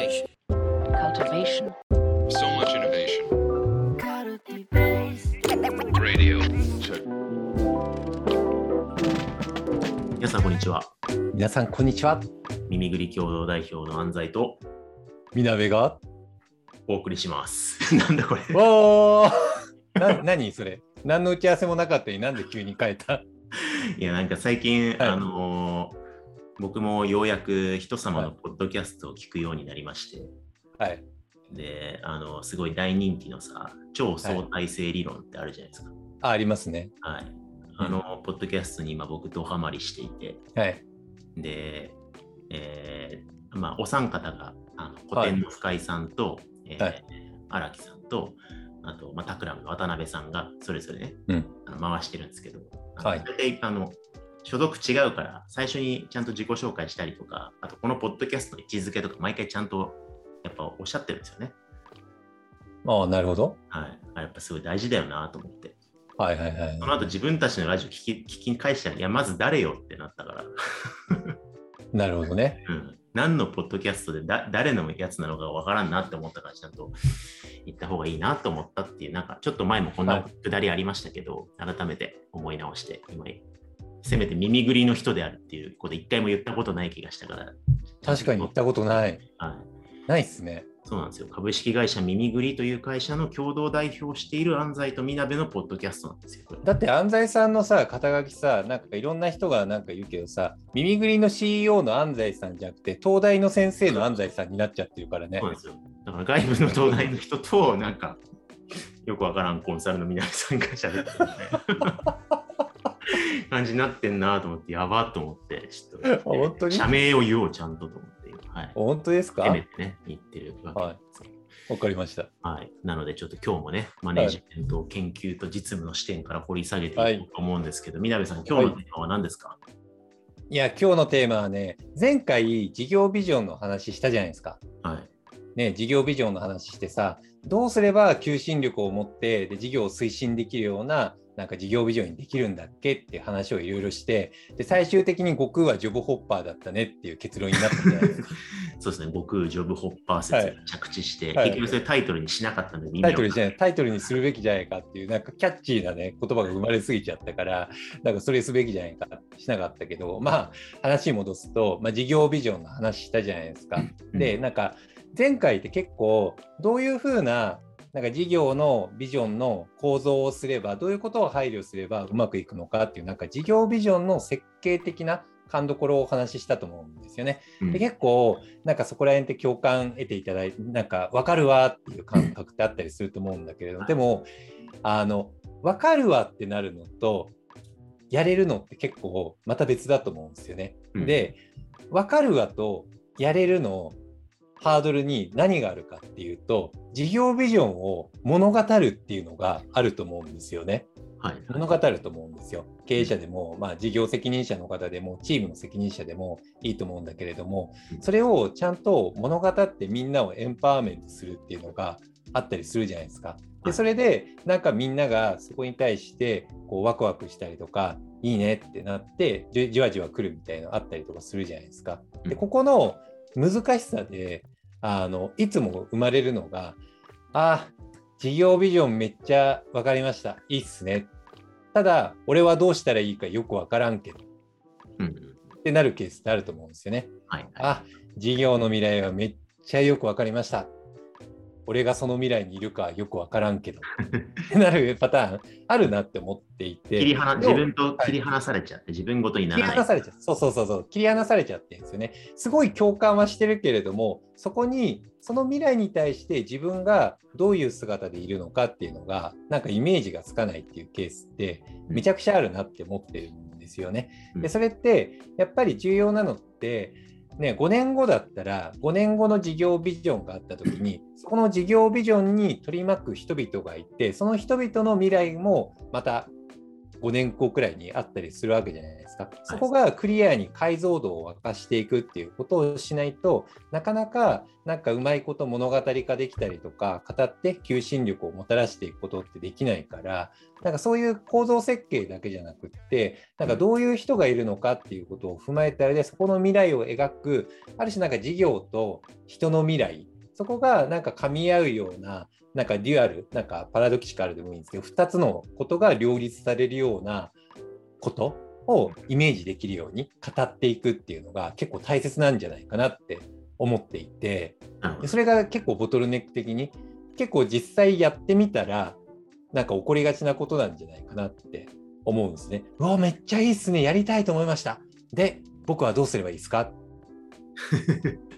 Cultivation. cultivation, So much innovation. Radio. 皆さん、こんにちは。皆さん、こんにちは。耳ぐり共同代表の安西とみなべが。お送りします。なんだこれ。おーな、何それ何の打ち合わせもなかったのになんで急に変えた？いや、なんか最近、はいあのー僕もようやく人様のポッドキャストを聞くようになりまして、はい。で、あのすごい大人気のさ、超相対性理論ってあるじゃないですか。あ、ありますね。はい。あの、ポッドキャストに今僕ドハマりしていて、はい。で、えーまあ、お三方が、あの古典の深井さんと、えーはい荒木さんと、あと、まあ、タクラムの渡辺さんがそれぞれね、うんあの回してるんですけど、はい大体あの所属違うから、最初にちゃんと自己紹介したりとか、あとこのポッドキャストの位置づけとか、毎回ちゃんとやっぱおっしゃってるんですよね。ああ、なるほど。はい。あやっぱすごい大事だよなと思って。はいはいはいそ。の後自分たちのラジオ聞き聞き返したら、いや、まず誰よってなったから。なるほどね。うん、何のポッドキャストでだ誰のやつなのかわからんなって思ったから、ちゃんと言った方がいいなと思ったっていう、なんかちょっと前もこんはないくだりありましたけど、改めて思い直して、今、せめて耳ぐりの人であるっていうこと一回も言ったことない気がしたから。確かに言ったことない。はい。ないっすね。そうなんですよ。株式会社耳ぐりという会社の共同代表をしている安西とみなべのポッドキャストなんですよ。だって安西さんのさ、肩書きさ、なんかいろんな人がなんか言うけどさ、耳ぐりの CEO の安西さんじゃなくて、東大の先生の安西さんになっちゃってるからねそう。なんですよ。だから外部の東大の人と、なんか、よくわからんコンサルの皆さんが喋ってるみたいな感じになってんなと思って、やばっと思って、ちょっと、本当に？社名を言おう、ちゃんとと思って、はい。本当ですか？せめてね、言ってるわけですよ。わかりました。はい。なので、ちょっと今日もね、マネージメント、研究と実務の視点から掘り下げていこうと思うんですけど、みなべさん、今日のテーマは何ですか、いや、今日のテーマはね、前回事業ビジョンの話したじゃないですか。はい。ね、事業ビジョンの話してさ、どうすれば求心力を持ってで事業を推進できるようななんか事業ビジョンにできるんだっけっていう話をいろいろしてで最終的に悟空はジョブホッパーだったねっていう結論になったじゃないですか。そうですね、僕、ジョブホッパー説に着地して、はい結局それタイトルにしなかったんで、みんなタイトルじゃないタイトルにするべきじゃないかっていうなんかキャッチーなね言葉が生まれすぎちゃったからなんかそれすべきじゃないかしなかったけどまあ話に戻すと、まあ、事業ビジョンの話したじゃないですか。でなんか前回って結構どういうふうななんか事業のビジョンの構造をすればどういうことを配慮すればうまくいくのかっていうなんか事業ビジョンの設計的な勘どころをお話ししたと思うんですよね。うんで結構なんかそこら辺って共感得ていただいてなんか分かるわっていう感覚ってあったりすると思うんだけれどでもあの分かるわってなるのとやれるのって結構また別だと思うんですよね。うんで分かるわとやれるのハードルに何があるかっていうと事業ビジョンを物語るっていうのがあると思うんですよね。はい。物語ると思うんですよ。経営者でも、まあ、事業責任者の方でも、チームの責任者でもいいと思うんだけれどもう、んそれをちゃんと物語ってみんなをエンパワーメントするっていうのがあったりするじゃないですか。はいでそれで、なんかみんながそこに対してこうワクワクしたりとか、いいねってなって、じじわじわ来るみたいなのあったりとかするじゃないですか。で、うんここの難しさで、あのいつも生まれるのが、あ、事業ビジョンめっちゃ分かりました。いいっすね。ただ、俺はどうしたらいいかよく分からんけどっうんうん。てなるケースってあると思うんですよね。はい。はいあ、事業の未来はめっちゃよく分かりました。俺がその未来にいるかはよく分からんけど なるパターンあるなって思っていて。切り離自分と切り離されちゃって、自分ごとにな切りらない。離されちゃう。そうそうそうそう。切り離されちゃってるんですよね。すごい共感はしてるけれども、そこに、その未来に対して自分がどういう姿でいるのかっていうのが、なんかイメージがつかないっていうケースって、めちゃくちゃあるなって思ってるんですよね。うんで、それって、やっぱり重要なのって、ね、5年後だったら、5年後の事業ビジョンがあった時に、そこの事業ビジョンに取り巻く人々がいて、その人々の未来もまた5年後くらいにあったりするわけじゃないですか。そこがクリアに解像度を沸かしていくっていうことをしないとなかなかなんかうまいこと物語化できたりとか語って求心力をもたらしていくことってできないからなんかそういう構造設計だけじゃなくってなんかどういう人がいるのかっていうことを踏まえた上でそこの未来を描くある種なんか事業と人の未来そこがなんか噛み合うようななんかデュアル、なんかパラドキシカルでもいいんですけど、2つのことが両立されるようなことをイメージできるように語っていくっていうのが結構大切なんじゃないかなって思っていて、でそれが結構ボトルネック的に、結構実際やってみたら、なんか起こりがちなことなんじゃないかなって思うんですね。うわ、めっちゃいいっすね、やりたいと思いました。で、僕はどうすればいいですか？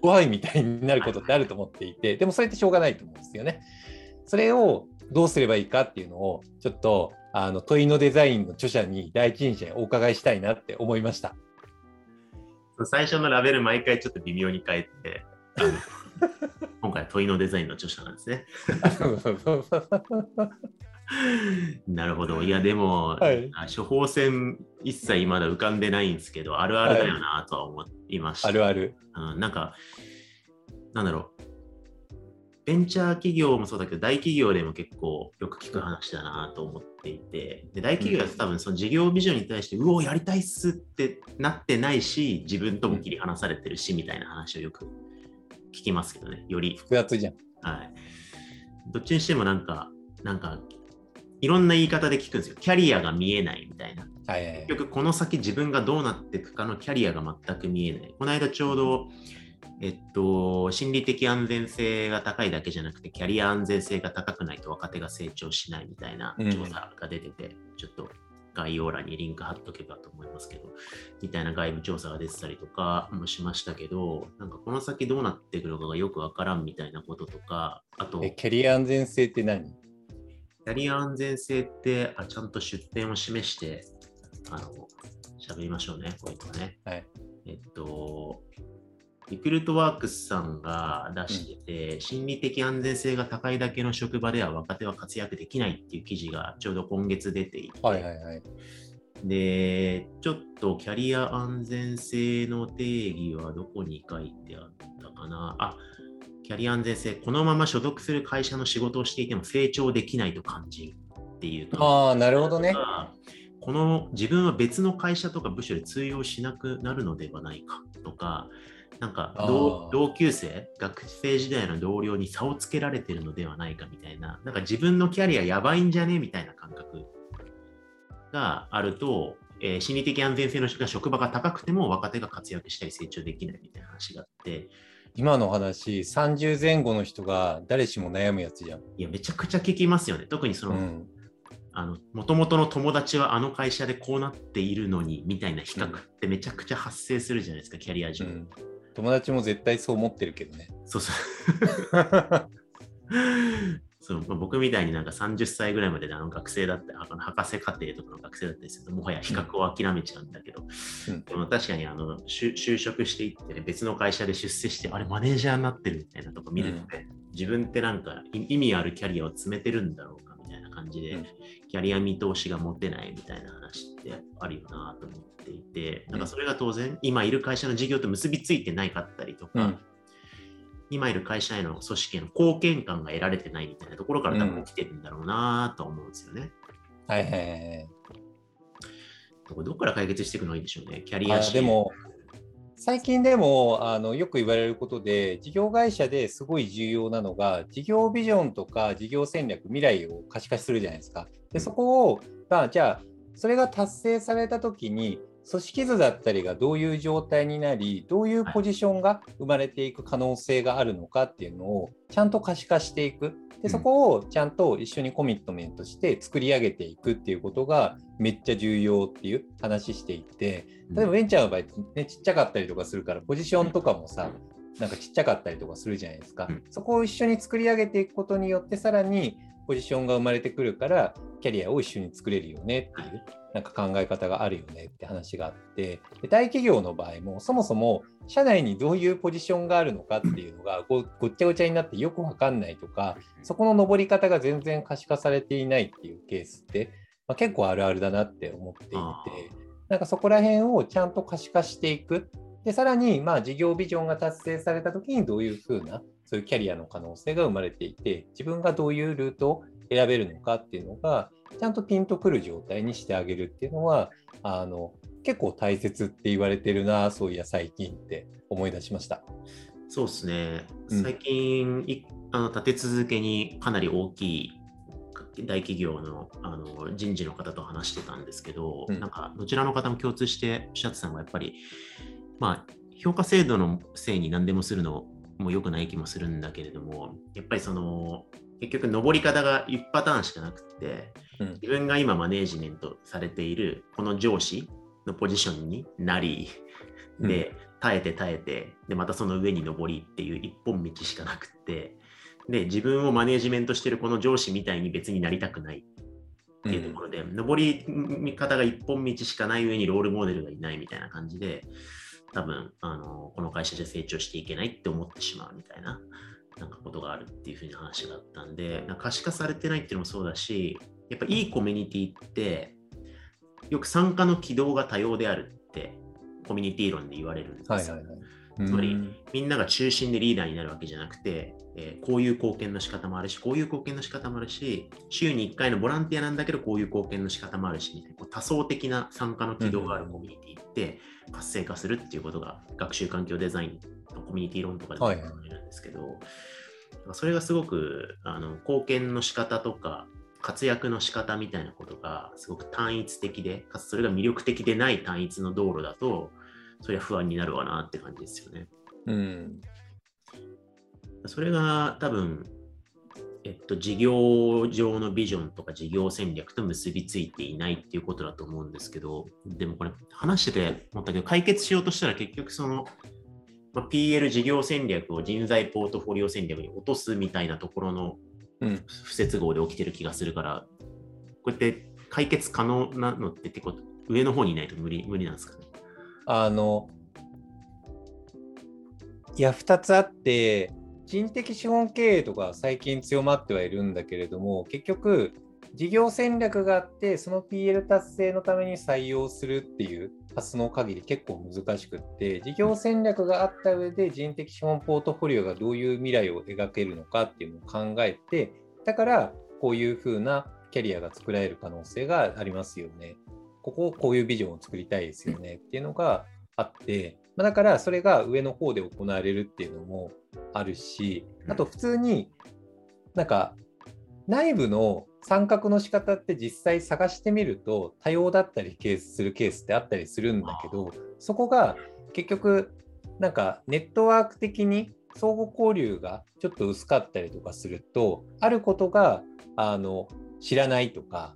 怖いみたいになることってあると思っていて、でもそれってしょうがないと思うんですよね。それをどうすればいいかっていうのをちょっとあの問いのデザインの著者に第一人者にお伺いしたいなって思いました。最初のラベル毎回ちょっと微妙に変えて、今回問いのデザインの著者なんですね。なるほど。いや、でも、はい、処方箋一切まだ浮かんでないんですけど、あるあるだよなとは思いました。あるある。うん、なんか、なんだろう。ベンチャー企業もそうだけど、大企業でも結構よく聞く話だなと思っていて、で大企業は多分その事業ビジョンに対して、うお、やりたいっすってなってないし、自分とも切り離されてるしみたいな話をよく聞きますけどね、より。複雑じゃん。はい。どっちにしてもなんか、なんか、いろんな言い方で聞くんですよ。キャリアが見えないみたいな。はい結局、この先自分がどうなっていくかのキャリアが全く見えない。この間ちょうど、えっと、心理的安全性が高いだけじゃなくて、キャリア安全性が高くないと若手が成長しないみたいな調査が出てて、うん、ちょっと概要欄にリンク貼っとけばと思いますけど、みたいな外部調査が出てたりとかもしましたけど、なんかこの先どうなっていくのかがよくわからんみたいなこととか、あと。キャリア安全性って何？キャリア安全性ってあちゃんと出典を示して、あの、喋りましょうね、こういうのね。はい。えっと、リクルートワークスさんが出してて、うん、心理的安全性が高いだけの職場では若手は活躍できないっていう記事がちょうど今月出ていて、はいはいはい、で、ちょっとキャリア安全性の定義はどこに書いてあったかな？あ、キャリア安全性、このまま所属する会社の仕事をしていても成長できないと感じるっていうああ、なるほどね。この自分は別の会社とか部署で通用しなくなるのではないかとか、なんか同級生、学生時代の同僚に差をつけられてるのではないかみたいな、なんか自分のキャリアやばいんじゃねみたいな感覚があると、えー、心理的安全性の職場が高くても若手が活躍したり成長できないみたいな話があって、今の話、30前後の人が誰しも悩むやつじゃん。いや、めちゃくちゃ聞きますよね。特にその、もともとの友達はあの会社でこうなっているのにみたいな比較ってめちゃくちゃ発生するじゃないですか、キャリア上。うん友達も絶対そう思ってるけどね。そうそう。そうまあ、僕みたいになんか30歳ぐらいまでであの学生だって、あの博士課程とかの学生だったりすると、もはや比較を諦めちゃうんだけど、うん、でも確かにあの就職していって、ね、別の会社で出世して、あれ、マネージャーになってるみたいなとこ見るとね、うん、自分ってなんか意味あるキャリアを詰めてるんだろうか感じで、うん、キャリア見通しが持てないみたいな話ってあるよなと思っていて、なんかそれが当然、今いる会社の事業と結びついてないかったりとか、うん、今いる会社への組織への貢献感が得られてないみたいなところから多分起きてるんだろうなと思うんですよね。うん、はいはいはい。どこから解決していくのがいいんでしょうね、キャリアでも最近でもあのよく言われることで事業会社ですごい重要なのが事業ビジョンとか事業戦略未来を可視化するじゃないですか。でそこを、まあ、じゃあそれが達成された時に組織図だったりがどういう状態になりどういうポジションが生まれていく可能性があるのかっていうのをちゃんと可視化していくでそこをちゃんと一緒にコミットメントして作り上げていくっていうことがめっちゃ重要っていう話していて例えばベンチャーの場合、ね、ちっちゃかったりとかするからポジションとかもさなんかちっちゃかったりとかするじゃないですか、そこを一緒に作り上げていくことによってさらにポジションが生まれてくるからキャリアを一緒に作れるよねっていうなんか考え方があるよねって話があってで大企業の場合もそもそも社内にどういうポジションがあるのかっていうのがごごっちゃごちゃになってよく分かんないとかそこの上り方が全然可視化されていないっていうケースってまあ、結構あるあるだなって思っていてなんかそこら辺をちゃんと可視化していくでさらにまあ。事業ビジョンが達成された時にどういうふうなそういうキャリアの可能性が生まれていて自分がどういうルートを選べるのかっていうのがちゃんとピンとくる状態にしてあげるっていうのはあの結構大切って言われてるなそういや最近って思い出しました。そうですね。うん最近、いあの立て続けにかなり大きい大企業のあの人事の方と話してたんですけど、うんなんかどちらの方も共通しておっしゃってたのが、やっぱり、まあ、評価制度のせいに何でもするのも良くない気もするんだけれども、やっぱりその、結局、上り方が1パターンしかなくて、うん。自分が今マネージメントされているこの上司のポジションになり、で、耐えて耐えて、で、またその上に上りっていう一本道しかなくって、で、自分をマネージメントしてるこの上司みたいに別になりたくないっていうところで、上り方が一本道しかない上にロールモデルがいないみたいな感じで、多分、あの、この会社じゃ成長していけないって思ってしまうみたいな、なんかことがあるっていうふうに話があったんで、なんか可視化されてないっていうのもそうだし、やっぱいいコミュニティって、よく参加の軌道が多様であるって、コミュニティ論で言われるんですよ。はいはいはい。つまりうんみんなが中心でリーダーになるわけじゃなくて、えーこういう貢献の仕方もあるし、こういう貢献の仕方もあるし、週に1回のボランティアなんだけど、こういう貢献の仕方もあるし、みたいなこう多層的な参加の軌道があるコミュニティって活性化するっていうことが、学習環境デザインのコミュニティ論とかでもるんですけど、それがすごくあの貢献の仕方とか、活躍の仕方みたいなことがすごく単一的で、かつそれが魅力的でない単一の道路だと、それは不安になるわなって感じですよね。うんそれが多分、えっと、事業上のビジョンとか事業戦略と結びついていないっていうことだと思うんですけど、でもこれ話してて思ったけど、解決しようとしたら結局その、まあ、PL 事業戦略を人材ポートフォリオ戦略に落とすみたいなところのうん不接合で起きてる気がするから、こうやって解決可能なのって結構上の方にいないと無理無理なんですかね？あのいや2つあって人的資本経営とか最近強まってはいるんだけれども結局事業戦略があってその PL 達成のために採用するっていうパスの限り結構難しくって事業戦略があった上で人的資本ポートフォリオがどういう未来を描けるのかっていうのを考えてだからこういうふうなキャリアが作られる可能性がありますよね。こここういうビジョンを作りたいですよねっていうのがあって、まあだからそれが上の方で行われるっていうのもあるし、あと普通になんか内部の参画の仕方って実際探してみると多様だったりケースするケースってあったりするんだけど、そこが結局なんかネットワーク的に相互交流がちょっと薄かったりとかすると、あることがあの知らないとか。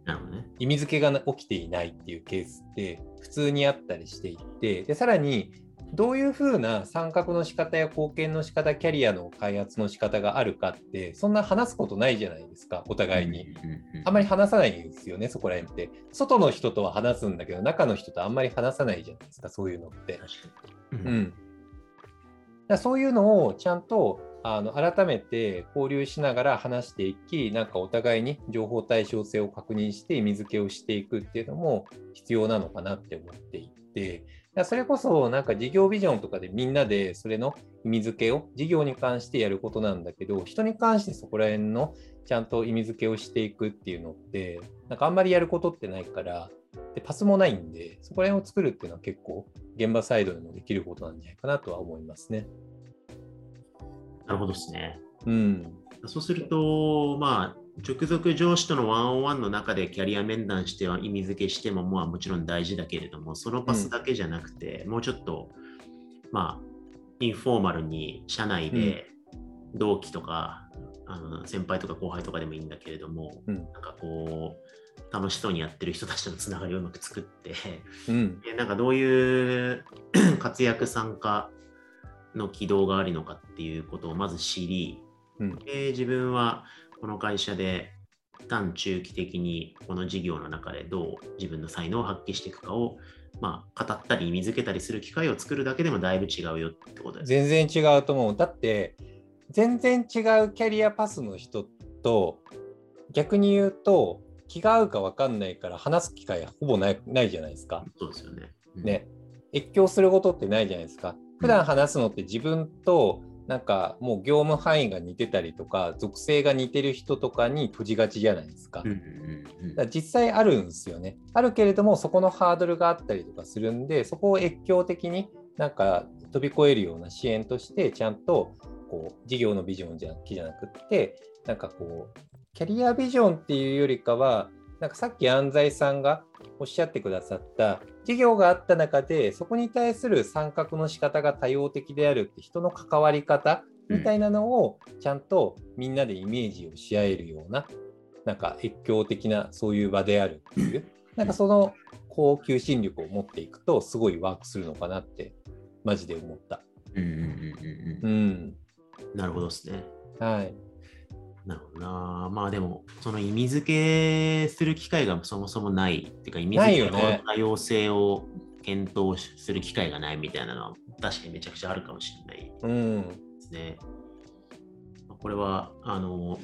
意味付けが起きていないっていうケースって普通にあったりしていてでさらにどういうふうな参画の仕方や貢献の仕方キャリアの開発の仕方があるかってそんな話すことないじゃないですかお互いに。あんまり話さないんですよねそこら辺って。外の人とは話すんだけど中の人とあんまり話さないじゃないですかそういうのって。うん、だそういうのをちゃんとあの改めて交流しながら話していき、なんかお互いに情報対称性を確認して意味付けをしていくっていうのも必要なのかなって思っていて、らそれこそなんか事業ビジョンとかでみんなでそれの意味付けを事業に関してやることなんだけど、人に関してそこら辺のちゃんと意味付けをしていくっていうのって、なんかあんまりやることってないから、でパスもないんで、そこら辺を作るっていうのは結構現場サイドでもできることなんじゃないかなとは思いますね。なるほどですね。うん。そうすると、まあ、直属上司とのワンオンワンの中でキャリア面談しては意味付けしても、まあ、もちろん大事だけれども、そのパスだけじゃなくて、もうちょっと、まあ、インフォーマルに社内で同期とか、あの先輩とか後輩とかでもいいんだけれども、うんなんかこう、楽しそうにやってる人たちとのつながりをうまく作って、うん。でなんかどういう 活躍参加の軌道があるのかっていうことをまず知り、うん。で自分はこの会社で短中期的にこの事業の中でどう自分の才能を発揮していくかを、まあ、語ったり意味付けたりする機会を作るだけでもだいぶ違うよってことです。全然違うと思う。だって、全然違うキャリアパスの人と、逆に言うと、気が合うか分かんないから話す機会ほぼないないじゃないですか。そうですよね。うん。ね、越境することってないじゃないですか。普段話すのって自分となんかもう業務範囲が似てたりとか属性が似てる人とかに閉じがちじゃないですか。から実際あるんですよね。あるけれどもそこのハードルがあったりとかするんでそこを越境的になんか飛び越えるような支援としてちゃんとこう事業のビジョンじゃじゃなくってなんかこうキャリアビジョンっていうよりかはなんかさっき安西さんがおっしゃってくださった事業があった中でそこに対する参画の仕方が多様的であるって人の関わり方みたいなのをちゃんとみんなでイメージをし合えるようななんか越境的なそういう場であるっていうなんかその高級心力を持っていくとすごいワークするのかなってマジで思った。うんうんうん。なるほどですね。はい。なるほどな。まあでも、その意味付けする機会がそもそもないっていうか、意味付けの多様性を検討する機会がないみたいなのは確かにめちゃくちゃあるかもしれないうん。ですね。これは、あの、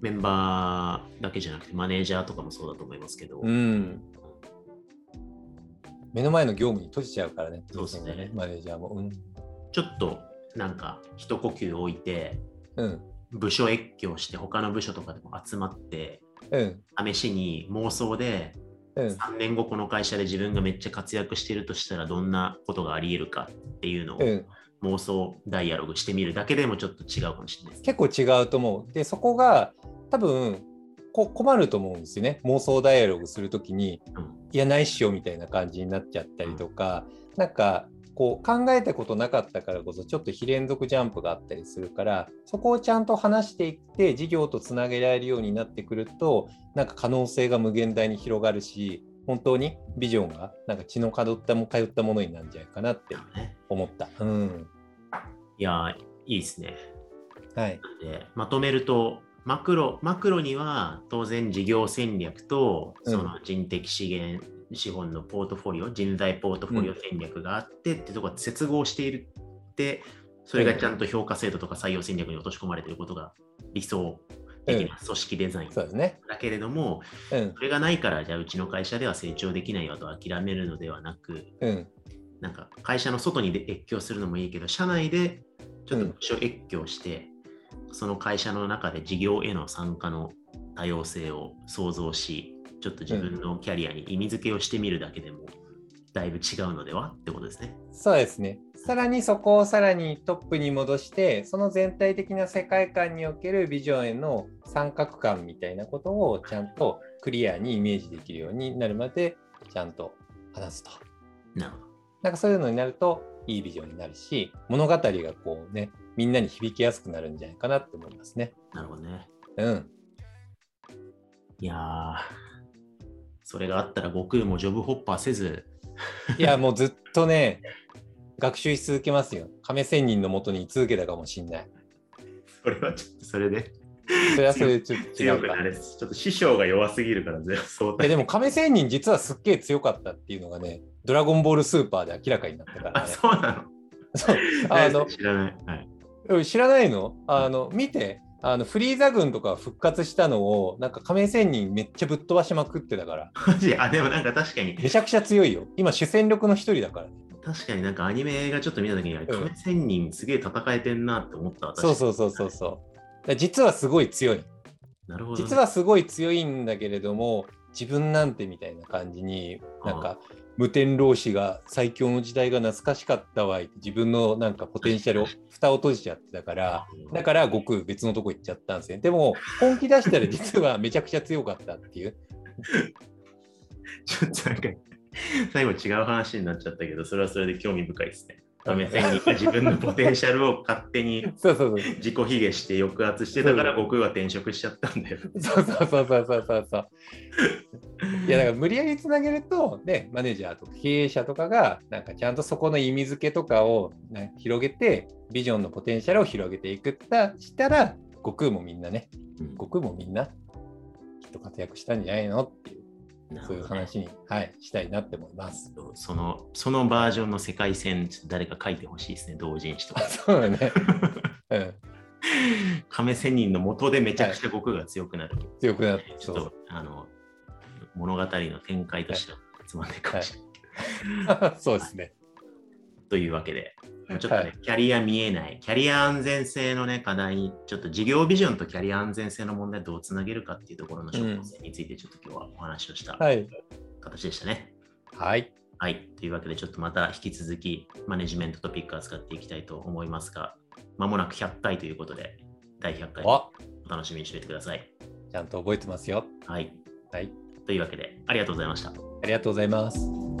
メンバーだけじゃなくて、マネージャーとかもそうだと思いますけど、うん。目の前の業務に閉じちゃうからね、そうですねマネージャーも。うん。ちょっとなんか一呼吸置いて、うん。部署越境して、他の部署とかでも集まって、うん。試しに妄想でうん。3年後この会社で自分がめっちゃ活躍してるとしたらどんなことがあり得るかっていうのをうん。妄想ダイアログしてみるだけでもちょっと違うかもしれないです。結構違うと思う。で、そこが多分こ困ると思うんですよね。妄想ダイアログするときに、うんいや、ないっしょみたいな感じになっちゃったりとか、なんかこう考えたことなかったからこそ、ちょっと非連続ジャンプがあったりするから、そこをちゃんと話していって、事業とつなげられるようになってくると、なんか可能性が無限大に広がるし、本当にビジョンがなんか血の通ったも通ったものになるんじゃないかなってね思った。うん。いやー、いいですね。はい。でまとめると、マクロ、マクロには当然事業戦略とうんその人的資源、資本のポートフォリオ、人材ポートフォリオ戦略があってってところが接合しているって、それがちゃんと評価制度とか採用戦略に落とし込まれていることが理想的な組織デザインそうね。だけれども、うん。それがないから、じゃあうちの会社では成長できないよと諦めるのではなく、うん。なんか会社の外にで越境するのもいいけど、社内でちょっと越境して、その会社の中で事業への参加の多様性を創造し、ちょっと自分のキャリアに意味付けをしてみるだけでも、だいぶ違うのではってことですね。そうですね。さらにそこをさらにトップに戻して、その全体的な世界観におけるビジョンへの三角感みたいなことをちゃんとクリアにイメージできるようになるまでちゃんと話すと。なるほど。なんかそういうのになるといいビジョンになるし、物語がこうね、みんなに響きやすくなるんじゃないかなって思いますね。なるほどね。うん。いやー、それがあったら悟空もジョブホッパーせず、いや、もうずっとね、学習し続けますよ。亀仙人のもとに居続けたかもしんない。それはちょっとそれでそれはそれでちょっと違うか強くな。れず、ちょっと師匠が弱すぎるから、ゼロ相対えでも亀仙人実はすっげえ強かったっていうのがね、ドラゴンボールスーパーで明らかになったからあ、ね。そうなの？そうあの知らない。はい。うん知らないの？あの見てあのフリーザ軍とか復活したのをなんか亀仙人めっちゃぶっ飛ばしまくってたから。あ、でもなんか確かに、めちゃくちゃ強いよ。今主戦力の一人だから。ね確かになんかアニメがちょっと見たときに、あれ亀仙人すげえ戦えてんなって思ったわ。そうそうそうそうそう。実はすごい強い。なるほどね、実はすごい強いんだけれども自分なんてみたいな感じになんか無天老師が最強の時代が懐かしかったわい自分のなんかポテンシャルを蓋を閉じちゃってたからだから悟空別のとこ行っちゃったんですよ。でも本気出したら実はめちゃくちゃ強かったっていう。ちょっとなんか、最後違う話になっちゃったけど、それはそれで興味深いですね。亀仙人が自分のポテンシャルを勝手に そうそうそう。自己卑下して抑圧してたから、僕は転職しちゃったんだよ。そうそうそうそうそうそうそう。いやだから無理やりつなげると、ね、マネージャーとか経営者とかがなんかちゃんとそこの意味付けとかを、ね、広げてビジョンのポテンシャルを広げていくったしたら悟空もみんなねうん悟空もみんなきっと活躍したんじゃないのっていうそういう話に、はい、したいなって思います。そのそのバージョンの世界線、誰か書いてほしいですね、同人誌とか。そうだね。うん、亀仙人の元でめちゃくちゃ悟空が強くなる。強くなってちょっとあの物語の展開としてはつまんでいくかもしれない。そうですね。というわけで、ちょっとね、はいキャリア見えない、キャリア安全性のね、課題に、ちょっと事業ビジョンとキャリア安全性の問題をどうつなげるかっていうところの処方性について、ちょっと今日はお話をしたはい。形でしたね。はい。はい。というわけで、ちょっとまた引き続き、マネジメントトピック扱っていきたいと思いますが、まもなく100回ということで、第100回おお楽しみにしておいてください。ちゃんと覚えてますよ。はい。はい。というわけで、ありがとうございました。ありがとうございます。